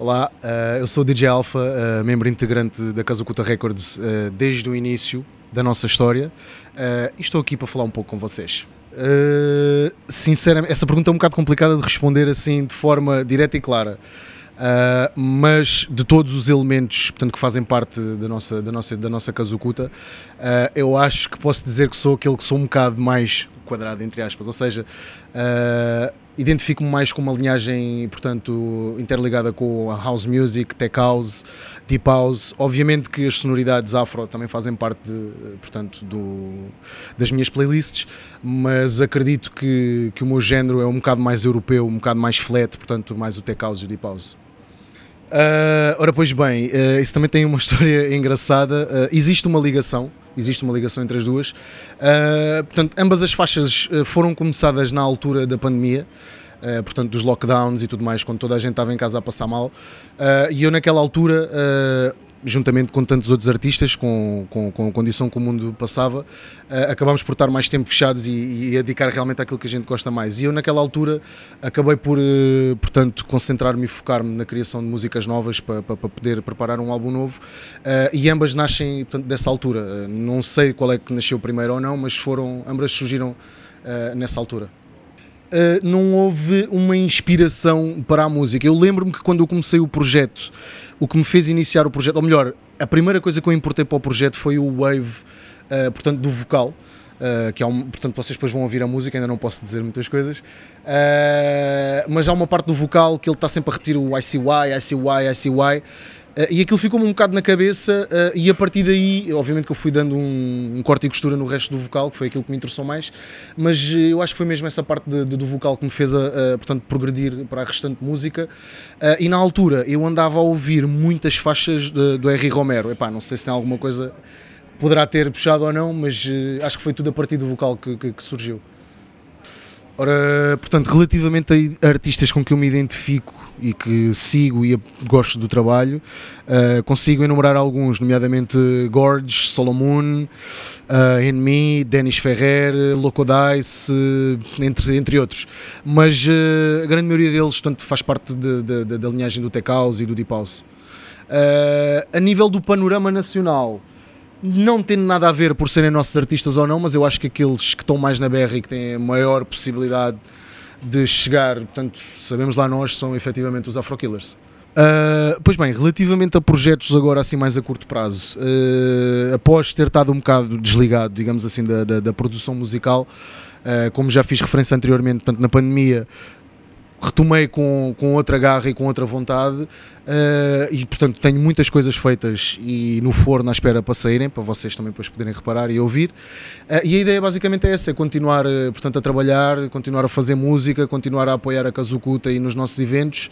Olá, uh, eu sou o DJ Alpha, uh, membro integrante da Kazukuta Records uh, desde o início da nossa história e estou aqui para falar um pouco com vocês. sinceramente, essa pergunta é um bocado complicada de responder assim de forma direta e clara. mas de todos os elementos portanto, que fazem parte da nossa, da nossa, da nossa Kazukuta, eu acho que posso dizer que sou aquele que sou um bocado mais quadrado, entre aspas, ou seja, uh, identifico-me mais com uma linhagem, portanto, interligada com a house music, tech house, deep house. Obviamente que as sonoridades afro também fazem parte, de, portanto, do, das minhas playlists, mas acredito que, que o meu género é um bocado mais europeu, um bocado mais flat, portanto, mais o tech house e o deep house. Uh, ora, pois bem, uh, isso também tem uma história engraçada. Uh, existe uma ligação, existe uma ligação entre as duas. portanto, ambas as faixas foram começadas na altura da pandemia. portanto, dos lockdowns e tudo mais, quando toda a gente estava em casa a passar mal. e eu, naquela altura, juntamente com tantos outros artistas, com, com, com a condição que o mundo passava, uh, acabámos por estar mais tempo fechados e, e a dedicar realmente àquilo que a gente gosta mais. E eu, naquela altura, acabei por, uh, portanto, concentrar-me e focar-me na criação de músicas novas para, para, poder preparar um álbum novo. Uh, e ambas nascem, portanto, dessa altura. não sei qual é que nasceu primeiro ou não, mas foram, ambas surgiram nessa altura. Uh, não houve uma inspiração para a música. Eu lembro-me que quando eu comecei o projeto, o que me fez iniciar o projeto, ou melhor, a primeira coisa que eu importei para o projeto foi o wave, uh, portanto, do vocal. Uh, que é um, portanto vocês depois vão ouvir a música, ainda não posso dizer muitas coisas, uh, mas há uma parte do vocal que ele está sempre a repetir o ICY, ICY, ICY, Uh, e aquilo ficou-me um bocado na cabeça, uh, e a partir daí, obviamente que eu fui dando um, um, corte e costura no resto do vocal, que foi aquilo que me interessou mais, mas uh, eu acho que foi mesmo essa parte de, de, do vocal que me fez, a, portanto, progredir para a restante música. e na altura eu andava a ouvir muitas faixas de, do R. Romero. Epá, não sei se tem alguma coisa poderá ter puxado ou não, mas acho que foi tudo a partir do vocal que, que, que surgiu. Ora, portanto, relativamente a artistas com que eu me identifico e que sigo e gosto do trabalho, uh, consigo enumerar alguns, nomeadamente Gorge, Solomon, uh, Enemy, Denis Ferrer, Loco Dice, uh, entre, entre outros. Mas uh, a grande maioria deles portanto, faz parte de, de, de, da linhagem do Tech House e do Deep House. a nível do panorama nacional, não tendo nada a ver por serem nossos artistas ou não, mas eu acho que aqueles que estão mais na berra e que têm a maior possibilidade de chegar, portanto, sabemos lá nós, são efetivamente os Afro Killers. Uh, pois bem, relativamente a projetos agora assim mais a curto prazo, uh, após ter estado um bocado desligado, digamos assim, da, da, da produção musical, uh, como já fiz referência anteriormente, portanto, na pandemia retomei com, com outra garra e com outra vontade uh, e portanto tenho muitas coisas feitas e no forno à espera para saírem, para vocês também depois poderem reparar e ouvir. Uh, e a ideia basicamente é essa, é continuar uh, portanto a trabalhar, continuar a fazer música, continuar a apoiar a Kazukuta e nos nossos eventos.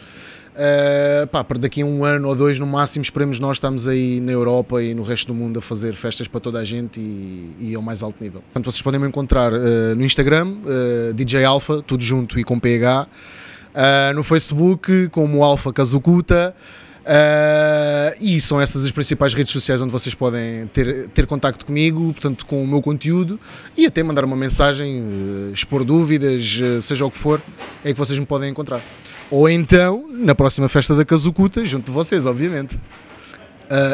Uh, pá, para daqui a um ano ou dois no máximo esperemos nós estamos aí na Europa e no resto do mundo a fazer festas para toda a gente e, e ao mais alto nível. Portanto, vocês podem me encontrar uh, no Instagram, DJ Alpha, tudo junto e com PH uh, no Facebook como Alfa Kazukuta. Uh, e são essas as principais redes sociais onde vocês podem ter, ter contacto comigo, portanto, com o meu conteúdo e até mandar uma mensagem, uh, expor dúvidas, uh, seja o que for, é que vocês me podem encontrar. Ou então, na próxima festa da Kazukuta, junto de vocês, obviamente.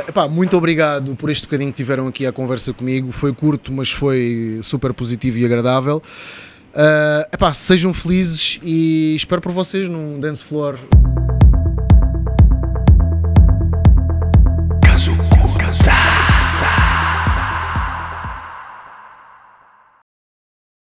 Epá, muito obrigado por este bocadinho que tiveram aqui a conversa comigo. Foi curto, mas foi super positivo e agradável. Uh, epá, sejam felizes e espero por vocês num dance floor